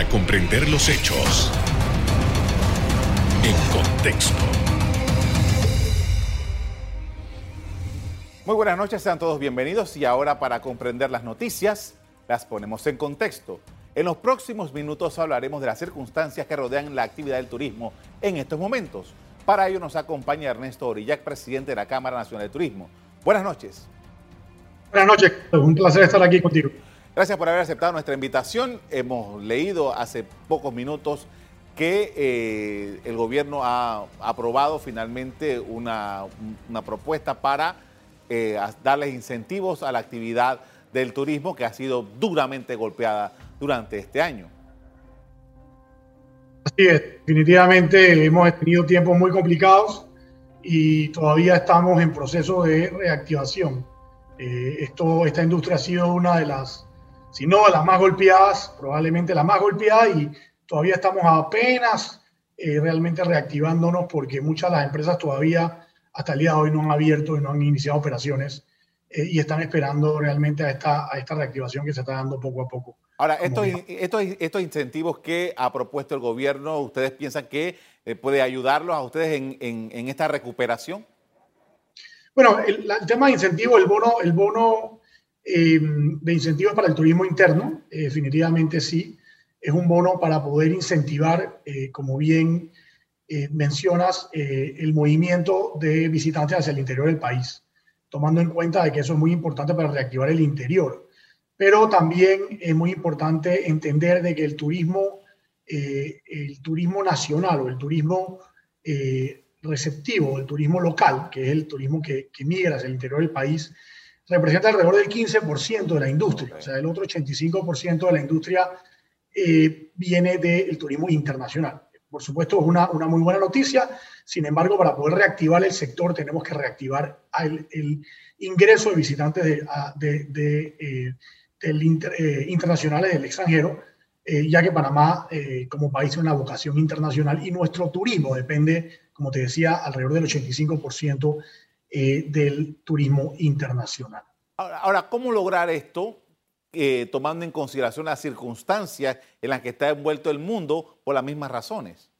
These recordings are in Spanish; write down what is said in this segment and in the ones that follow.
para comprender los hechos en contexto. Muy buenas noches, sean todos bienvenidos y ahora para comprender las noticias las ponemos en contexto. En los próximos minutos hablaremos de las circunstancias que rodean la actividad del turismo en estos momentos. Para ello nos acompaña Ernesto Orillac, presidente de la Cámara Nacional de Turismo. Buenas noches. Buenas noches, un placer estar aquí contigo. Gracias por haber aceptado nuestra invitación. Hemos leído hace pocos minutos que eh, el gobierno ha aprobado finalmente una, propuesta para eh, darles incentivos a la actividad del turismo que ha sido duramente golpeada durante este año. Así es, definitivamente hemos tenido tiempos muy complicados y todavía estamos en proceso de reactivación. Eh, esto, esta industria ha sido una de las, si no las más golpeadas, probablemente la más golpeada y todavía estamos apenas eh, realmente reactivándonos porque muchas de las empresas todavía hasta el día de hoy no han abierto y no han iniciado operaciones eh, y están esperando realmente a esta, a esta reactivación que se está dando poco a poco. Ahora, estos, estos, estos incentivos que ha propuesto el gobierno, ¿ustedes piensan que eh, puede ayudarlos a ustedes en, en, esta recuperación? Bueno, el, tema de incentivo, el bono, el bono em, de incentivos para el turismo interno, eh, definitivamente sí, es un bono para poder incentivar, eh, como bien mencionas, el movimiento de visitantes hacia el interior del país, tomando en cuenta de que eso es muy importante para reactivar el interior. Pero también es muy importante entender de que el turismo, eh, el turismo nacional o el turismo eh, receptivo, el turismo local, que es el turismo que, migra hacia el interior del país, representa alrededor del 15% de la industria. O sea, el otro 85% de la industria eh, viene del turismo internacional. Por supuesto, es una, una, muy buena noticia. Sin embargo, para poder reactivar el sector, tenemos que reactivar el, ingreso de visitantes de, de eh, internacionales del extranjero, eh, ya que Panamá eh, como país tiene una vocación internacional y nuestro turismo depende, como te decía, alrededor del 85% del turismo internacional. Ahora, ¿cómo lograr esto tomando en consideración las circunstancias en las que está envuelto el mundo por las mismas razones?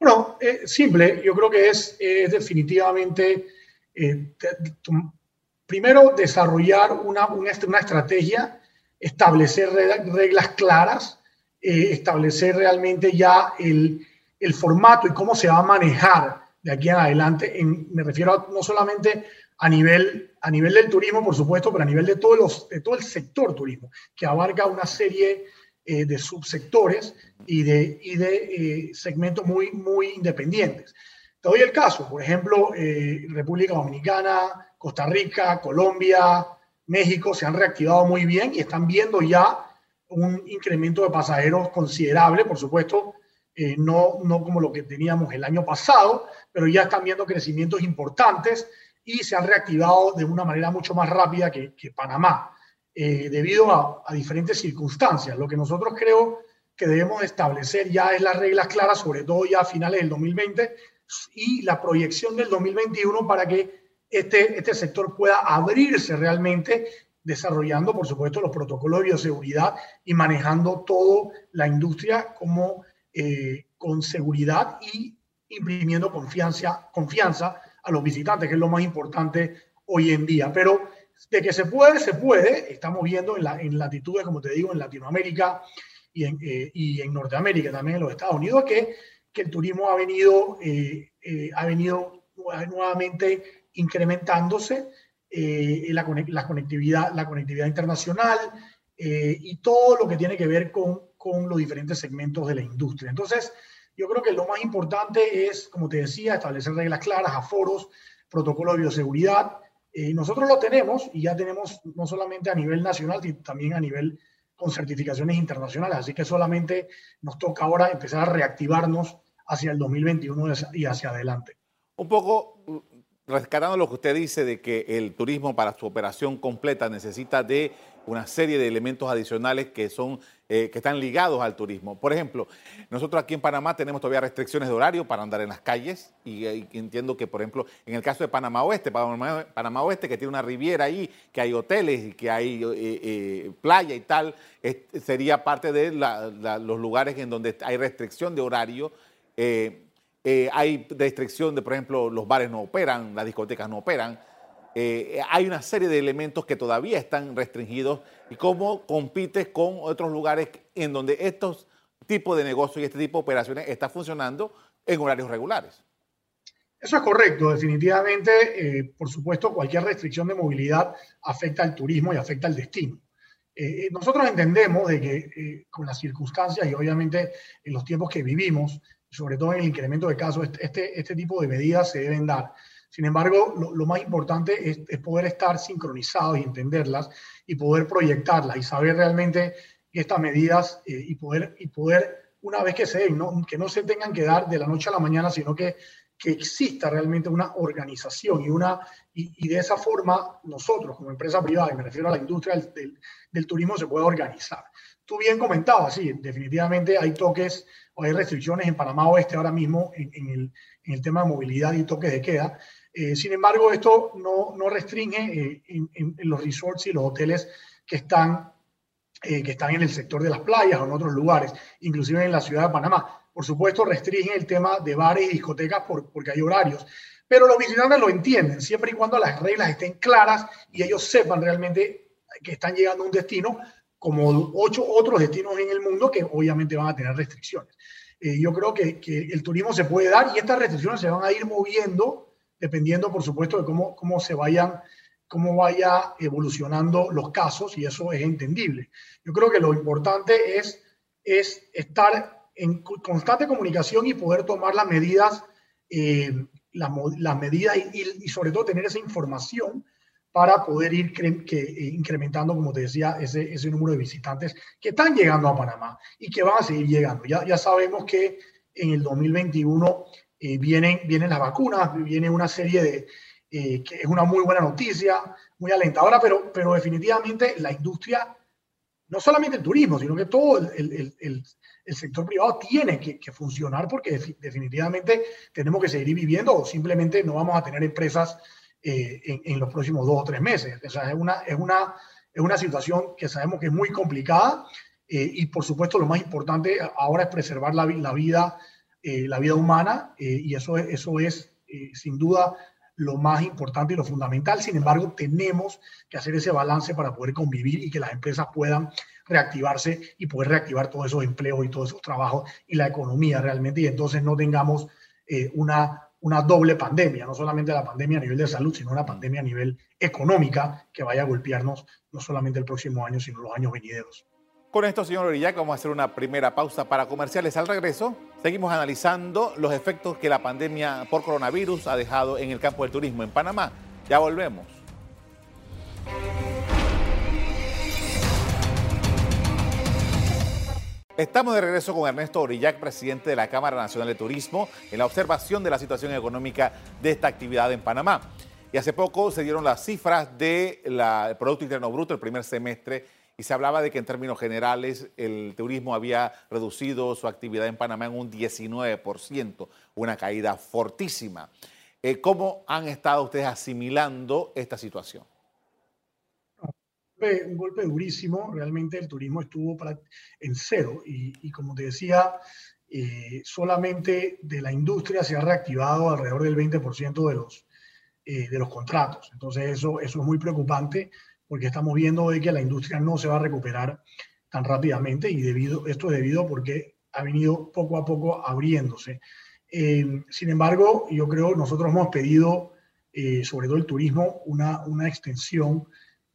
Bueno, simple, yo creo que es, definitivamente primero, desarrollar una, una, estrategia, establecer reglas claras, eh, establecer realmente ya el, el, formato y cómo se va a manejar de aquí en adelante. Me refiero no solamente a nivel, a nivel del turismo, por supuesto, pero a nivel de, todo el sector turismo, que abarca una serie eh, de subsectores y de, y de eh, segmentos muy, muy independientes. Te doy el caso, por ejemplo, República Dominicana, Costa Rica, Colombia, México se han reactivado muy bien y están viendo ya un incremento de pasajeros considerable, por supuesto, eh, no, no como lo que teníamos el año pasado, pero ya están viendo crecimientos importantes y se han reactivado de una manera mucho más rápida que, Panamá, eh, debido a, diferentes circunstancias. Lo que nosotros creo que debemos establecer ya es las reglas claras, sobre todo ya a finales del 2020 y la proyección del 2021 para que este, este sector pueda abrirse realmente, desarrollando, por supuesto, los protocolos de bioseguridad y manejando toda la industria como eh, con seguridad y imprimiendo confianza, confianza a los visitantes, que es lo más importante hoy en día. Pero de que se puede, se puede. Estamos viendo en, la, en latitudes, como te digo, en Latinoamérica y en, eh, y en Norteamérica, también en los Estados Unidos, que, que el turismo ha venido, eh, ha venido nuevamente incrementándose eh, la, conectividad, la conectividad internacional eh, y todo lo que tiene que ver con, con, los diferentes segmentos de la industria. Entonces, yo creo que lo más importante es, como te decía, establecer reglas claras, aforos, protocolos de bioseguridad. Eh, nosotros lo tenemos y ya tenemos no solamente a nivel nacional, sino también a nivel con certificaciones internacionales. Así que solamente nos toca ahora empezar a reactivarnos hacia el 2021 y hacia adelante. Un poco rescatando lo que usted dice de que el turismo para su operación completa necesita de una serie de elementos adicionales que son eh, que están ligados al turismo. Por ejemplo, nosotros aquí en Panamá tenemos todavía restricciones de horario para andar en las calles y, entiendo que, por ejemplo, en el caso de Panamá Oeste, Panamá, Oeste que tiene una riviera ahí, que hay hoteles y que hay eh, eh, playa y tal, sería parte de los lugares en donde hay restricción de horario. hay restricción de, por ejemplo, los bares no operan, las discotecas no operan. Eh, hay una serie de elementos que todavía están restringidos y cómo compites con otros lugares en donde estos tipos de negocios y este tipo de operaciones están funcionando en horarios regulares. Eso es correcto, definitivamente, eh, por supuesto, cualquier restricción de movilidad afecta al turismo y afecta al destino. Eh, nosotros entendemos de que con las circunstancias y obviamente en los tiempos que vivimos, sobre todo en el incremento de casos, este, este tipo de medidas se deben dar. Sin embargo, lo, más importante es, poder estar sincronizados y entenderlas y poder proyectarlas y saber realmente estas medidas eh, y, poder, y poder, una vez que se den, ¿no? que no se tengan que dar de la noche a la mañana, sino que, que exista realmente una organización y, una, y, de esa forma nosotros como empresa privada, y me refiero a la industria del, del, turismo, se puede organizar. Tú bien comentabas, sí, definitivamente hay toques o hay restricciones en Panamá Oeste ahora mismo en, en, el, en el tema de movilidad y toques de queda. Eh, sin embargo, esto no, no restringe eh, en, los resorts y los hoteles que están, eh, que están en el sector de las playas o en otros lugares, inclusive en la ciudad de Panamá. Por supuesto, restringen el tema de bares y discotecas por, porque hay horarios. Pero los visitantes lo entienden, siempre y cuando las reglas estén claras y ellos sepan realmente que están llegando a un destino como ocho otros destinos en el mundo que obviamente van a tener restricciones. yo creo que, que, el turismo se puede dar y estas restricciones se van a ir moviendo dependiendo, por supuesto, de cómo, cómo se vayan cómo vaya evolucionando los casos y eso es entendible. Yo creo que lo importante es, es estar en constante comunicación y poder tomar las medidas, eh, las, medidas y, sobre todo tener esa información para poder ir que, eh, incrementando, como te decía, ese, ese número de visitantes que están llegando a Panamá y que van a seguir llegando. Ya, ya sabemos que en el 2021 eh, vienen, vienen las vacunas, viene una serie de, eh, que es una muy buena noticia, muy alentadora, pero, pero definitivamente la industria, no solamente el turismo, sino que todo el, el, el, sector privado tiene que, que funcionar porque definitivamente tenemos que seguir viviendo o simplemente no vamos a tener empresas eh, en, en, los próximos dos o tres meses. O sea, es una, es una, es una situación que sabemos que es muy complicada y por supuesto lo más importante ahora es preservar la, la vida eh, la vida humana eh, y eso, eso es eh, sin duda lo más importante y lo fundamental. Sin embargo, tenemos que hacer ese balance para poder convivir y que las empresas puedan reactivarse y poder reactivar todos esos empleos y todos esos trabajos y la economía realmente. Y entonces no tengamos una, una doble pandemia, no solamente la pandemia a nivel de salud, sino una pandemia a nivel económica que vaya a golpearnos no solamente el próximo año, sino los años venideros. Con esto, señor Orillac, vamos a hacer una primera pausa para comerciales. Al regreso, seguimos analizando los efectos que la pandemia por coronavirus ha dejado en el campo del turismo en Panamá. Ya volvemos. Estamos de regreso con Ernesto Orillac, presidente de la Cámara Nacional de Turismo, en la observación de la situación económica de esta actividad en Panamá. Y hace poco se dieron las cifras del Producto Interno Bruto el primer semestre y se hablaba de que en términos generales el turismo había reducido su actividad en Panamá en un 19%, una caída fortísima. Eh, ¿Cómo han estado ustedes asimilando esta situación? Un golpe durísimo, realmente el turismo estuvo en cero y, como te decía, eh, solamente de la industria se ha reactivado alrededor del 20% de los, eh, de los contratos. Entonces eso, eso es muy preocupante porque estamos viendo de que la industria no se va a recuperar tan rápidamente y debido, esto es debido porque ha venido poco a poco abriéndose. Eh, sin embargo, yo creo nosotros hemos pedido, sobre todo el turismo, una, una extensión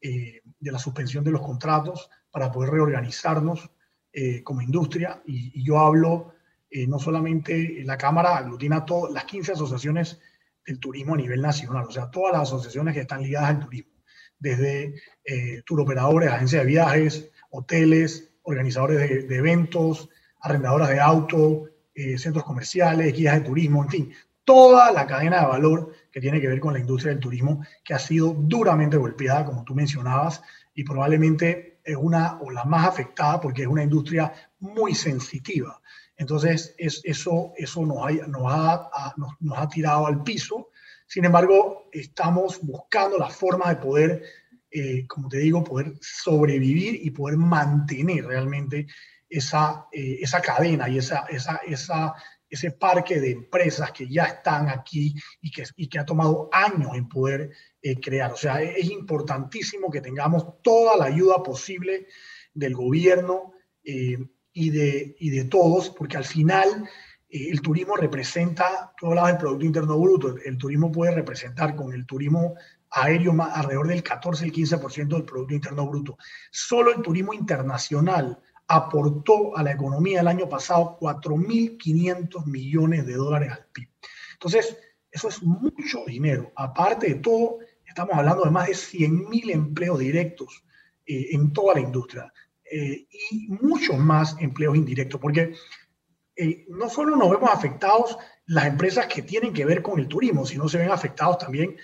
eh, de la suspensión de los contratos para poder reorganizarnos como industria. Y, yo hablo no solamente la Cámara aglutina todas las 15 asociaciones del turismo a nivel nacional, o sea, todas las asociaciones que están ligadas al turismo desde eh, operadores, agencias de viajes, hoteles, organizadores de, eventos, arrendadoras de auto, eh, centros comerciales, guías de turismo, en fin, toda la cadena de valor que tiene que ver con la industria del turismo, que ha sido duramente golpeada, como tú mencionabas, y probablemente es una o la más afectada porque es una industria muy sensitiva. Entonces, es, eso, eso nos, ha, nos, ha, nos, ha tirado al piso. Sin embargo, estamos buscando la forma de poder, eh, como te digo, poder sobrevivir y poder mantener realmente esa, eh, esa cadena y esa, esa, esa, ese parque de empresas que ya están aquí y que, y que ha tomado años en poder eh, crear. O sea, es, importantísimo que tengamos toda la ayuda posible del gobierno eh, y, de, y de todos, porque al final el turismo representa, tú hablabas del Producto Interno Bruto, el, turismo puede representar con el turismo aéreo más, alrededor del 14, el 15% del Producto Interno Bruto. Solo el turismo internacional aportó a la economía el año pasado 4.500 millones de dólares al PIB. Entonces, eso es mucho dinero. Aparte de todo, estamos hablando de más de 100.000 empleos directos eh, en toda la industria eh, y muchos más empleos indirectos, porque eh, no solo nos vemos afectados las empresas que tienen que ver con el turismo, sino se ven afectados también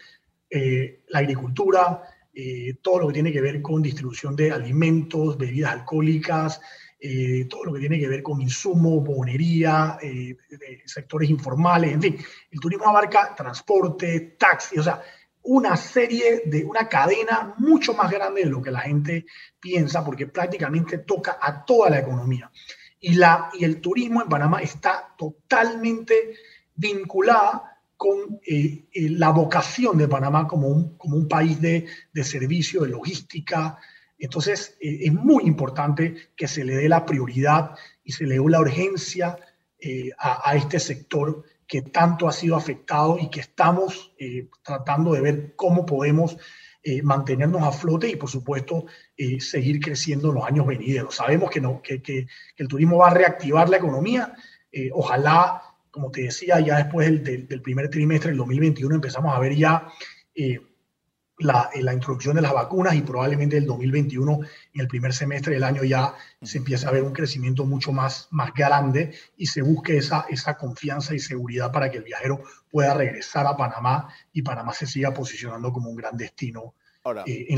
la agricultura, eh, todo lo que tiene que ver con distribución de alimentos, bebidas alcohólicas, eh, todo lo que tiene que ver con insumos, bonería, eh, sectores informales, en fin, el turismo abarca transporte, taxi, o sea, una serie de una cadena mucho más grande de lo que la gente piensa, porque prácticamente toca a toda la economía. Y, la, y el turismo en Panamá está totalmente vinculada con eh, eh, la vocación de Panamá como un, como un país de, de servicio, de logística. Entonces, eh, es muy importante que se le dé la prioridad y se le dé la urgencia a, este sector que tanto ha sido afectado y que estamos tratando de ver cómo podemos mantenernos a flote y, por supuesto, seguir creciendo en los años venideros. Sabemos que, no, que, que el turismo va a reactivar la economía. ojalá como te decía, ya después del, primer trimestre del 2021 empezamos a ver ya eh, la, eh, la, introducción de las vacunas y probablemente el 2021, en el primer semestre del año, ya se empieza a ver un crecimiento mucho más, más grande y se busque esa, esa confianza y seguridad para que el viajero pueda regresar a Panamá y Panamá se siga posicionando como un gran destino. Ahora, eh,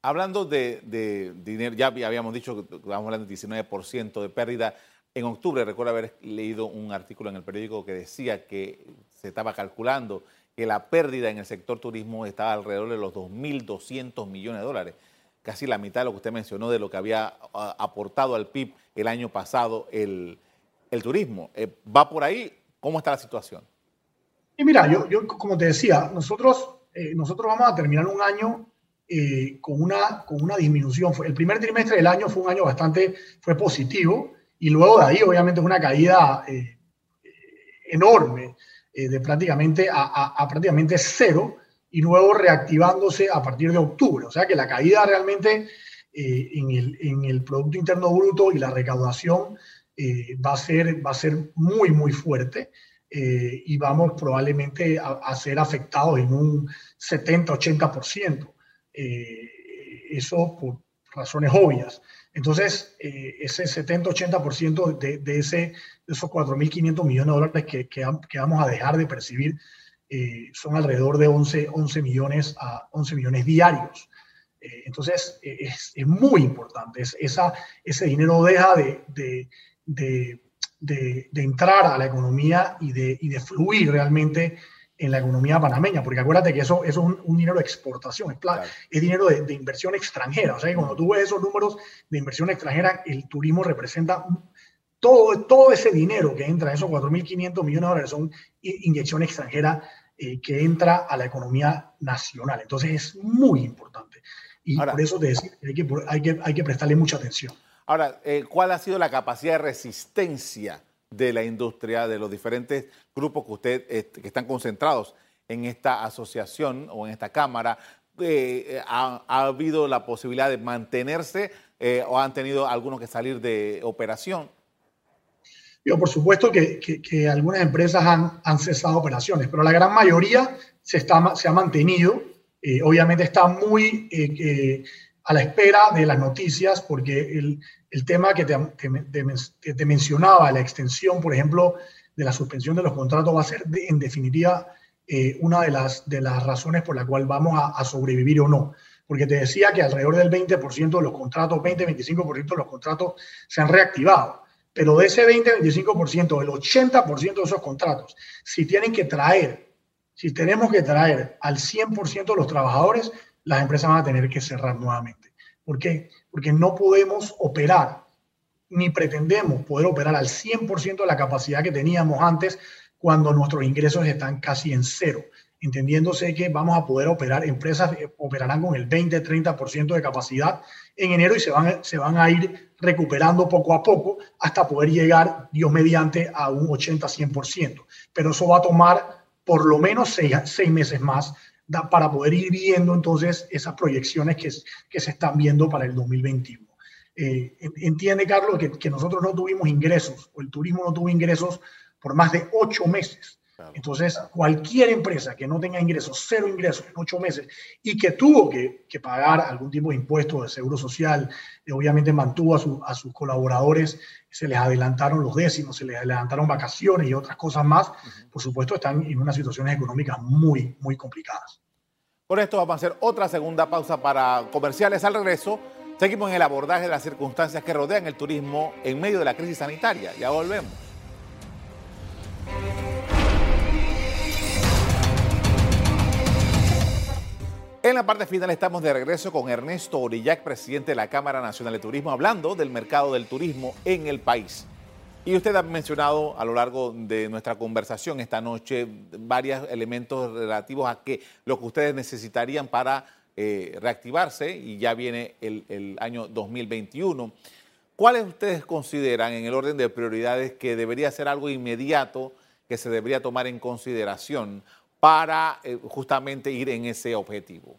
hablando de, de, dinero, ya habíamos dicho que estábamos hablando del 19% de pérdida. En octubre recuerdo haber leído un artículo en el periódico que decía que se estaba calculando que la pérdida en el sector turismo estaba alrededor de los 2.200 millones de dólares, casi la mitad de lo que usted mencionó de lo que había aportado al PIB el año pasado el, turismo. Eh, ¿Va por ahí? ¿Cómo está la situación? Y mira, yo, yo como te decía, nosotros, eh, nosotros vamos a terminar un año eh, con, una, con una disminución. El primer trimestre del año fue un año bastante, fue positivo y luego de ahí, obviamente, una caída eh, enorme, eh, de prácticamente a, prácticamente cero, y luego reactivándose a partir de octubre. O sea que la caída realmente eh, en, el, en, el, Producto Interno Bruto y la recaudación va, a ser, va a ser muy, muy fuerte. y vamos probablemente a, a, ser afectados en un 70-80%. eso por razones obvias. Entonces, eh, ese 70-80% de, de, de esos 4.500 millones de dólares que, que, vamos a dejar de percibir eh, son alrededor de 11, 11, millones a 11 millones diarios. Eh, entonces, es, es, muy importante. Es, esa, ese dinero deja de, de, de, de, entrar a la economía y de, y de fluir realmente en la economía panameña, porque acuérdate que eso, eso es un, dinero de exportación, es, es dinero de, inversión extranjera. O sea, que cuando tú ves esos números de inversión extranjera, el turismo representa todo, todo ese dinero que entra, esos 4.500 millones de dólares, son inyección extranjera eh, que entra a la economía nacional. Entonces es muy importante. Y por eso te decía hay que, hay, que, hay que prestarle mucha atención. Ahora, eh, ¿cuál ha sido la capacidad de resistencia de la industria, de los diferentes grupos que usted este, que están concentrados en esta asociación o en esta cámara, eh, ha, habido la posibilidad de mantenerse eh, o han tenido algunos que salir de operación? Yo, por supuesto que, que, algunas empresas han, han, cesado operaciones, pero la gran mayoría se, está, se ha mantenido. Eh, obviamente está muy a la espera de las noticias porque el, el tema que te, te, mencionaba, la extensión, por ejemplo, de la suspensión de los contratos va a ser, en definitiva, eh, una de las, de las razones por la cual vamos a, sobrevivir o no. porque te decía que alrededor del 20% de los contratos, 20-25% de los contratos se han reactivado. Pero de ese 20-25%, el 80% de esos contratos, si tienen que traer, si tenemos que traer al 100% de los trabajadores, las empresas van a tener que cerrar nuevamente. ¿Por qué? Porque no podemos operar, ni pretendemos poder operar al 100% de la capacidad que teníamos antes cuando nuestros ingresos están casi en cero entendiéndose que vamos a poder operar, empresas eh, operarán con el 20-30% de capacidad en enero y se van, se van a ir recuperando poco a poco hasta poder llegar, Dios mediante, a un 80-100%. Pero eso va a tomar por lo menos seis, seis meses más para poder ir viendo entonces esas proyecciones que, que se están viendo para el 2021. Eh, entiende, Carlos, que, que nosotros no tuvimos ingresos o el turismo no tuvo ingresos por más de ocho meses entonces, cualquier empresa que no tenga ingresos, cero ingresos en ocho meses y que tuvo que, pagar algún tipo de impuesto de seguro social, eh, obviamente mantuvo a, sus colaboradores, se les adelantaron los décimos, se les adelantaron vacaciones y otras cosas más, por supuesto están en unas situaciones económicas muy, muy complicadas. Por esto vamos a hacer otra segunda pausa para comerciales. Al regreso, seguimos en el abordaje de las circunstancias que rodean el turismo en medio de la crisis sanitaria. Ya volvemos. En la parte final estamos de regreso con Ernesto Orillac, presidente de la Cámara Nacional de Turismo, hablando del mercado del turismo en el país. Y usted ha mencionado a lo largo de nuestra conversación esta noche varios elementos relativos a que lo que ustedes necesitarían para eh, reactivarse y ya viene el, el, año 2021. ¿Cuáles ustedes consideran en el orden de prioridades que debería ser algo inmediato que se debería tomar en consideración para eh, justamente ir en ese objetivo?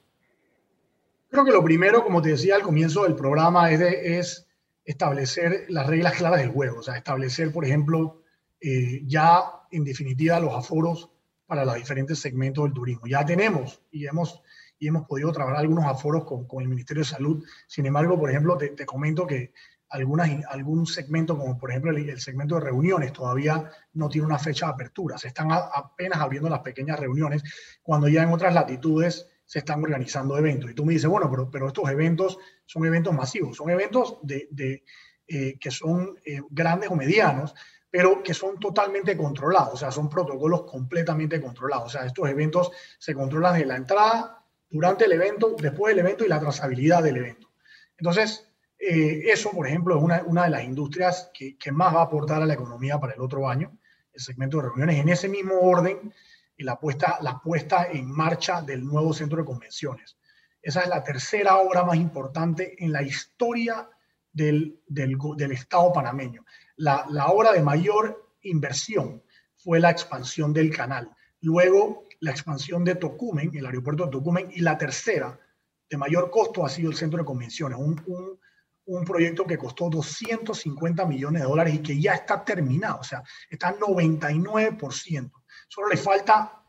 Creo que lo primero, como te decía al comienzo del programa, es, establecer las reglas claras del juego, o sea, establecer, por ejemplo, eh, ya en definitiva los aforos para los diferentes segmentos del turismo. Ya tenemos y hemos, y hemos podido trabajar algunos aforos con, el Ministerio de Salud. Sin embargo, por ejemplo, te, te comento que algunas, algún segmento, como por ejemplo el, segmento de reuniones, todavía no tiene una fecha de apertura. Se están apenas abriendo las pequeñas reuniones, cuando ya en otras latitudes se están organizando eventos. Y tú me dices, bueno, pero, pero estos eventos son eventos masivos, son eventos de, de eh, que son eh, grandes o medianos, pero que son totalmente controlados, o sea, son protocolos completamente controlados. O sea, estos eventos se controlan de la entrada, durante el evento, después del evento y la trazabilidad del evento. Entonces, eh, eso, por ejemplo, es una, una de las industrias que, que, más va a aportar a la economía para el otro año, el segmento de reuniones. En ese mismo orden, la puesta, la puesta en marcha del nuevo centro de convenciones. Esa es la tercera obra más importante en la historia del, del, del Estado panameño. La, la obra de mayor inversión fue la expansión del canal. Luego, la expansión de Tocumen, el aeropuerto de Tocumen, y la tercera de mayor costo ha sido el centro de convenciones, un, un un proyecto que costó 250 millones de dólares y que ya está terminado, o sea, está 99%. Solo le falta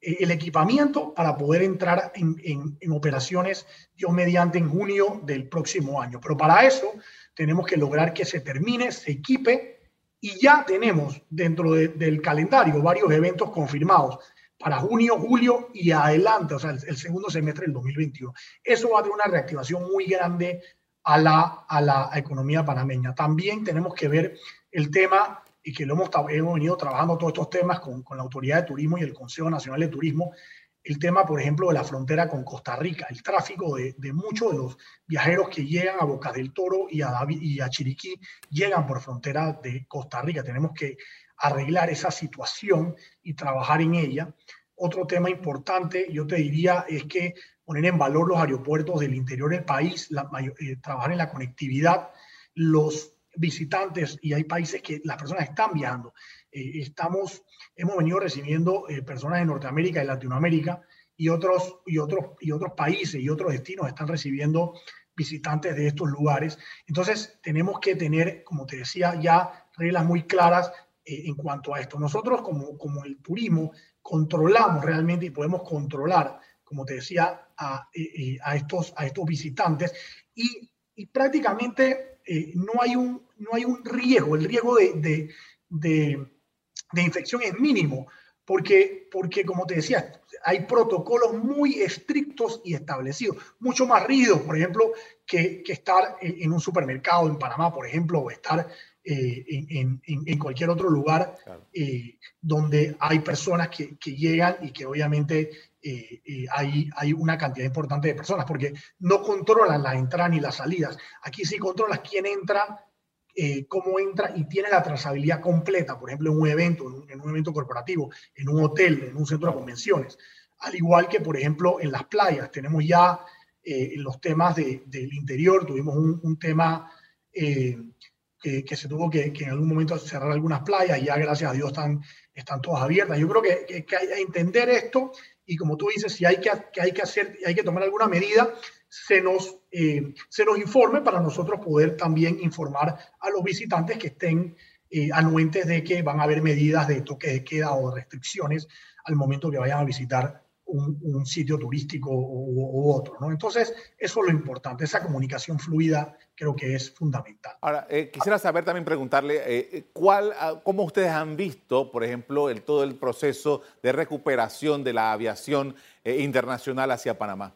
eh, el equipamiento para poder entrar en, en, operaciones, yo mediante, en junio del próximo año. Pero para eso tenemos que lograr que se termine, se equipe y ya tenemos dentro del calendario varios eventos confirmados para junio, julio y adelante, o sea, el, el segundo semestre del 2021. Eso va a tener una reactivación muy grande a la, a la economía panameña. También tenemos que ver el tema, y que lo hemos, hemos venido trabajando todos estos temas con, con la Autoridad de Turismo y el Consejo Nacional de Turismo, el tema, por ejemplo, de la frontera con Costa Rica, el tráfico de, de muchos de los viajeros que llegan a Boca del Toro y a, y a Chiriquí llegan por frontera de Costa Rica. Tenemos que arreglar esa situación y trabajar en ella. Otro tema importante, yo te diría, es que poner en valor los aeropuertos del interior del país, eh, trabajar en la conectividad, los visitantes, y hay países que las personas están viajando. Eh, estamos, hemos venido recibiendo eh, personas de Norteamérica y Latinoamérica y otros, y, otros, y otros países y otros destinos están recibiendo visitantes de estos lugares. Entonces, tenemos que tener, como te decía, ya reglas muy claras en cuanto a esto. Nosotros, como, como el turismo, controlamos realmente y podemos controlar como te decía, a, a, estos, a estos visitantes y, y prácticamente eh, no, hay un, no hay un riesgo, el riesgo de, de, de, de, infección es mínimo, porque, porque como te decía, hay protocolos muy estrictos y establecidos, mucho más rígidos, por ejemplo, que, estar en, un supermercado en Panamá, por ejemplo, o estar eh, en, cualquier otro lugar eh, donde hay personas que, llegan y que obviamente eh, hay, hay una cantidad importante de personas, porque no controlan la entrada ni las salidas. Aquí sí controlas quién entra, eh, cómo entra y tiene la trazabilidad completa, por ejemplo, en un evento, en un, evento corporativo, en un hotel, en un centro de convenciones. Al igual que, por ejemplo, en las playas, tenemos ya eh, en los temas del interior, tuvimos un, tema eh, que, se tuvo que, en algún momento cerrar algunas playas, y ya gracias a Dios están, están todas abiertas. Yo creo que, que, que entender esto y como tú dices, si hay que, que hay que hacer, hay que tomar alguna medida, se nos, eh, se nos informe para nosotros poder también informar a los visitantes que estén eh, anuentes de que van a haber medidas de toque de queda o restricciones al momento que vayan a visitar un, sitio turístico u, otro. ¿no? Entonces, eso es lo importante, esa comunicación fluida creo que es fundamental. Ahora, eh, quisiera saber también preguntarle, ¿cuál, ah, ¿cómo ustedes han visto, por ejemplo, el, todo el proceso de recuperación de la aviación internacional hacia Panamá?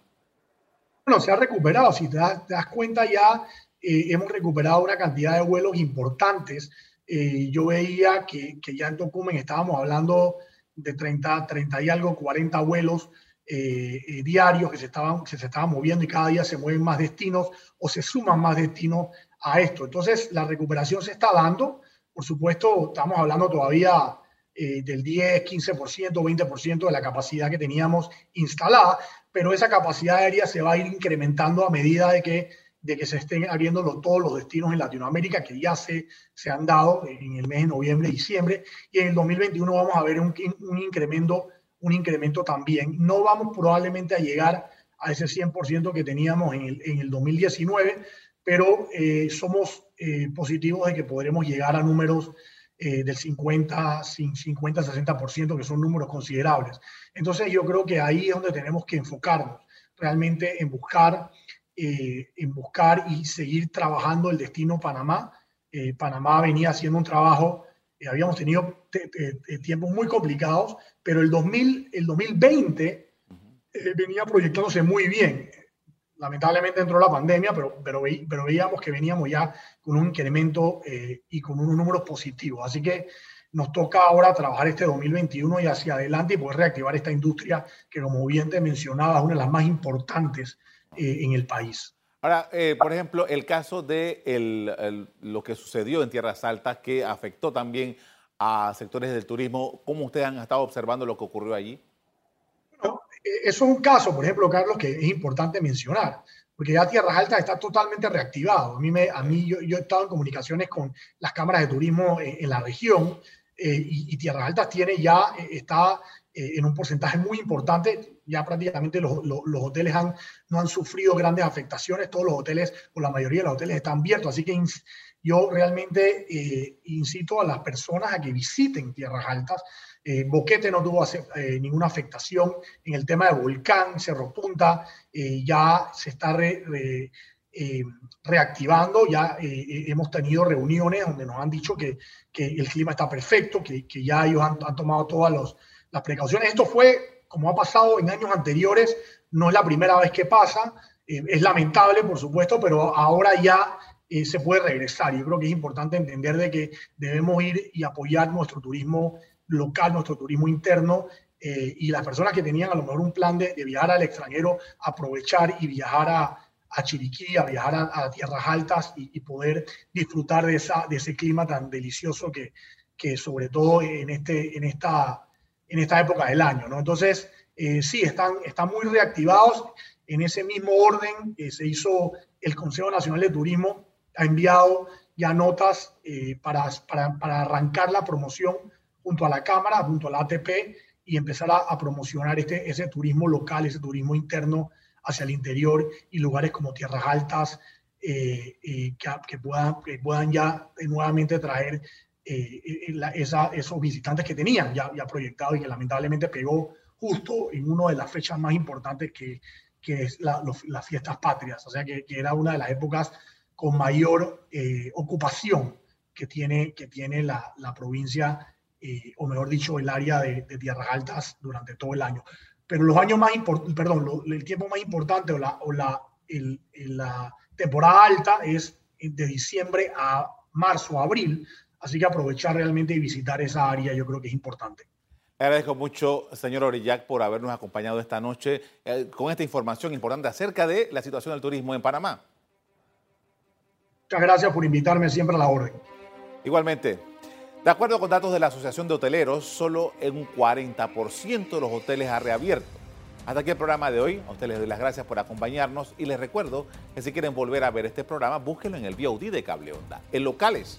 Bueno, se ha recuperado. Si te das, cuenta ya, eh, hemos recuperado una cantidad de vuelos importantes. Eh, yo veía que, ya en Tocumen estábamos hablando de 30, 30 y algo, 40 vuelos eh, diarios que se, estaban, que se estaban moviendo y cada día se mueven más destinos o se suman más destinos a esto. Entonces, la recuperación se está dando. Por supuesto, estamos hablando todavía del 10, 15%, 20% de la capacidad que teníamos instalada, pero esa capacidad aérea se va a ir incrementando a medida de que, de que se estén abriendo todos los destinos en Latinoamérica que ya se, se han dado en el mes de noviembre y diciembre, y en el 2021 vamos a ver un, un incremento, un incremento también. No vamos probablemente a llegar a ese 100% que teníamos en el, en el 2019, pero eh, somos eh, positivos de que podremos llegar a números eh, del 50, 50, 60%, que son números considerables. Entonces yo creo que ahí es donde tenemos que enfocarnos realmente en buscar, eh, en buscar y seguir trabajando el destino Panamá. Eh, Panamá venía haciendo un trabajo, habíamos tenido tiempos muy complicados, pero el, 2000, el 2020 venía proyectándose muy bien lamentablemente entró la pandemia, pero, pero, pero veíamos que veníamos ya con un incremento eh, y con unos números positivos. Así que nos toca ahora trabajar este 2021 y hacia adelante y poder reactivar esta industria que, como bien te mencionaba, es una de las más importantes eh, en el país. Ahora, eh, por ejemplo, el caso de el, lo que sucedió en Tierras Altas, que afectó también a sectores del turismo, ¿cómo ustedes han estado observando lo que ocurrió allí? eso es un caso, por ejemplo, Carlos, que es importante mencionar, porque ya Tierras Altas está totalmente reactivado. A mí, me, a mí yo, yo he estado en comunicaciones con las cámaras de turismo en, la región eh, y, Tierras Altas tiene ya, eh, está eh, en un porcentaje muy importante, ya prácticamente los, los, hoteles han, no han sufrido grandes afectaciones, todos los hoteles o la mayoría de los hoteles están abiertos, así que yo realmente incito a las personas a que visiten Tierras Altas, eh, Boquete no tuvo eh, ninguna afectación en el tema de volcán, Cerro Punta, eh, ya se está reactivando, ya hemos tenido reuniones donde nos han dicho que, el clima está perfecto, que, ya ellos han, tomado todas las precauciones. Esto fue, como ha pasado en años anteriores, no es la primera vez que pasa, es lamentable, por supuesto, pero ahora ya se puede regresar. Yo creo que es importante entender de que debemos ir y apoyar nuestro turismo local, nuestro turismo interno, eh, y las personas que tenían a lo mejor un plan de, viajar al extranjero, aprovechar y viajar a, a Chiriquí, a viajar a, tierras altas y, poder disfrutar de, esa, de ese clima tan delicioso que, que sobre todo en, este, en, esta, en esta época del año. ¿no? Entonces, eh, sí, están, están muy reactivados. En ese mismo orden eh, se hizo el Consejo Nacional de Turismo, ha enviado ya notas para, para, para arrancar la promoción junto a la Cámara, junto a la ATP y empezar a, promocionar este, ese turismo local, ese turismo interno hacia el interior y lugares como Tierras Altas eh, eh, que, puedan, que puedan ya nuevamente traer eh, esos visitantes que tenían ya, ya y que lamentablemente pegó justo en una de las fechas más importantes que, que es las fiestas patrias, o sea que, que, era una de las épocas con mayor ocupación que tiene, que tiene la, la provincia eh, o mejor dicho, el área de, tierras altas durante todo el año. pero los años más perdón, el tiempo más importante o la, o la, la temporada alta es de diciembre a marzo, abril, así que aprovechar realmente y visitar esa área yo creo que es importante. Agradezco mucho, señor Orillac, por habernos acompañado esta noche eh, con esta información importante acerca de la situación del turismo en Panamá. Muchas gracias por invitarme siempre a la orden. Igualmente, de acuerdo con datos de la Asociación de Hoteleros, solo en un 40% de los hoteles ha reabierto. Hasta aquí el programa de hoy. A ustedes les doy las gracias por acompañarnos y les recuerdo que si quieren volver a ver este programa, búsquenlo en el VOD de Cable Onda, en locales,